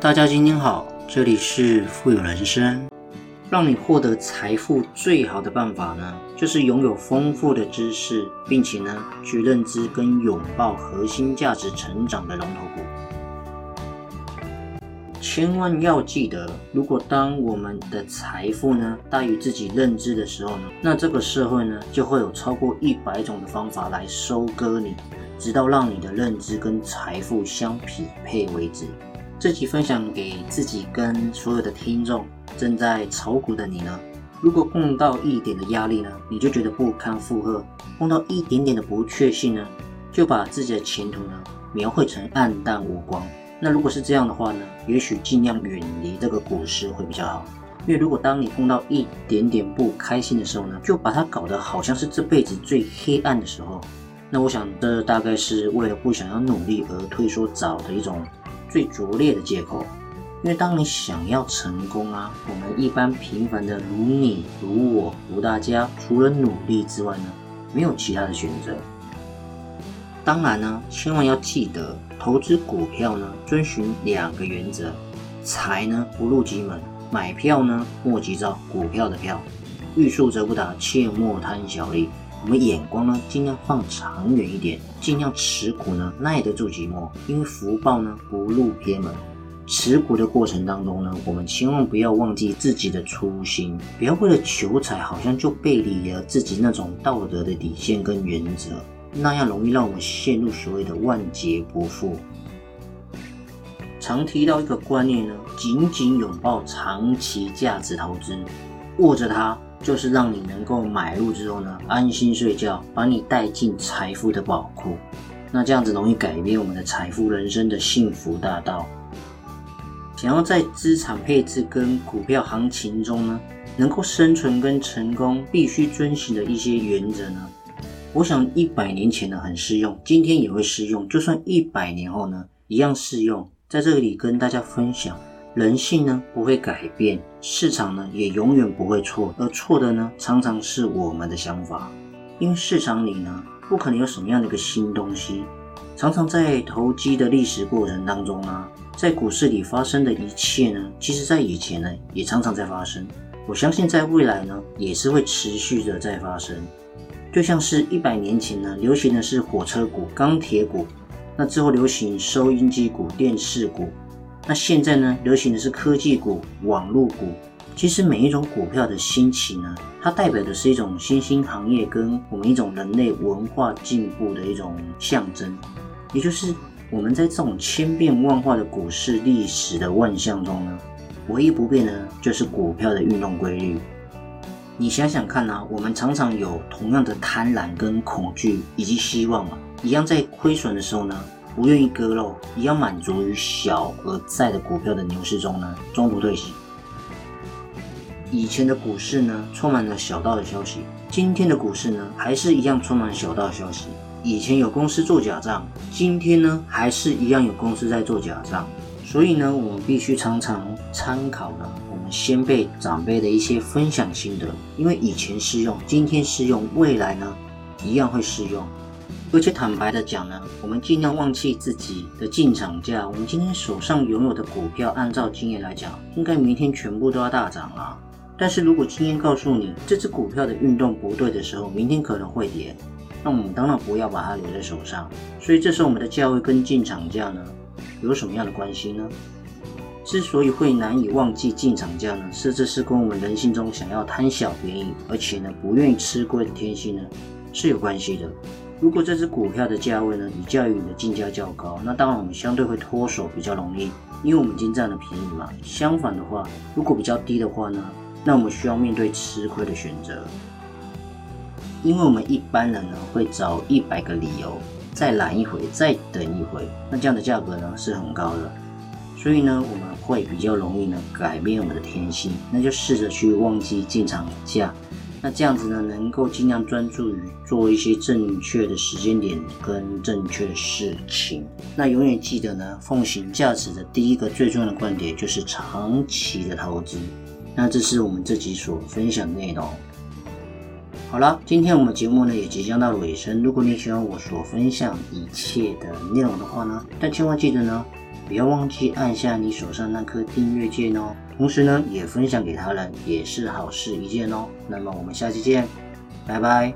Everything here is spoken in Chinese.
大家今天好，这里是富有人生。让你获得财富最好的办法呢，就是拥有丰富的知识，并且呢，去认知跟拥抱核心价值成长的龙头股。千万要记得，如果当我们的财富呢大于自己认知的时候呢，那这个社会呢就会有超过一百种的方法来收割你，直到让你的认知跟财富相匹配为止。这集分享给自己跟所有的听众，正在炒股的你呢，如果碰到一点的压力呢，你就觉得不堪负荷；碰到一点点的不确信呢，就把自己的前途呢描绘成暗淡无光。那如果是这样的话呢，也许尽量远离这个股市会比较好。因为如果当你碰到一点点不开心的时候呢，就把它搞得好像是这辈子最黑暗的时候，那我想这大概是为了不想要努力而退缩早的一种最拙劣的借口。因为当你想要成功啊，我们一般平凡的如你如我如大家，除了努力之外呢，没有其他的选择。当然呢，千万要记得，投资股票呢，遵循两个原则：财呢不入急门，买票呢莫急躁。股票的票，欲速则不达，切莫贪小利。我们眼光呢，尽量放长远一点，尽量持股呢耐得住寂寞，因为福报呢不入偏门。持股的过程当中呢，我们千万不要忘记自己的初心，不要为了求财，好像就背离了自己那种道德的底线跟原则。那样容易让我们陷入所谓的万劫不复。常提到一个观念呢，紧紧拥抱长期价值投资，握着它，就是让你能够买入之后呢，安心睡觉，把你带进财富的宝库。那这样子容易改变我们的财富人生的幸福大道。想要在资产配置跟股票行情中呢，能够生存跟成功，必须遵循的一些原则呢？我想一百年前呢很适用，今天也会适用，就算一百年后呢一样适用。在这里跟大家分享，人性呢不会改变，市场呢也永远不会错，而错的呢常常是我们的想法。因为市场里呢不可能有什么样的一个新东西，常常在投机的历史过程当中呢，在股市里发生的一切呢，其实在以前呢也常常在发生。我相信在未来呢也是会持续的在发生。就像是一百年前呢，流行的是火车股、钢铁股，那之后流行收音机股、电视股，那现在呢，流行的是科技股、网络股。其实每一种股票的兴起呢，它代表的是一种新兴行业跟我们一种人类文化进步的一种象征，也就是我们在这种千变万化的股市历史的万象中呢，唯一不变的就是股票的运动规律。你想想看啊，我们常常有同样的贪婪跟恐惧以及希望嘛，一样在亏损的时候呢，不愿意割肉，一样满足于小而在的股票的牛市中呢，中途退席。以前的股市呢，充满了小道的消息，今天的股市呢，还是一样充满小道消息。以前有公司做假账，今天呢，还是一样有公司在做假账。所以呢，我们必须常常参考呢。我们先辈长辈的一些分享心得，因为以前适用，今天适用，未来呢一样会适用。而且坦白的讲呢，我们尽量忘记自己的进场价。我们今天手上拥有的股票，按照经验来讲，应该明天全部都要大涨啊。但是如果经验告诉你这只股票的运动不对的时候，明天可能会跌，那我们当然不要把它留在手上。所以这时候我们的价位跟进场价呢，有什么样的关系呢？之所以会难以忘记进场价呢，是这是跟我们人性中想要贪小便宜，而且呢不愿意吃亏的天性呢是有关系的。如果这只股票的价位呢比较于你的进价较高，那当然我们相对会脱手比较容易，因为我们已经占了便宜嘛。相反的话，如果比较低的话呢，那我们需要面对吃亏的选择，因为我们一般人呢会找一百个理由，再拦一回，再等一回，那这样的价格呢是很高的。所以呢，我们会比较容易呢改变我们的天性，那就试着去忘记进场价，那这样子呢，能够尽量专注于做一些正确的时间点跟正确的事情。那永远记得呢，奉行价值的第一个最重要的观点就是长期的投资。那这是我们这集所分享的内容。好了，今天我们节目呢也即将到了尾声。如果你喜欢我所分享一切的内容的话呢，但千万记得呢。不要忘记按下你手上那颗订阅键哦。同时呢，也分享给他人，也是好事一件哦。那么我们下期见，拜拜。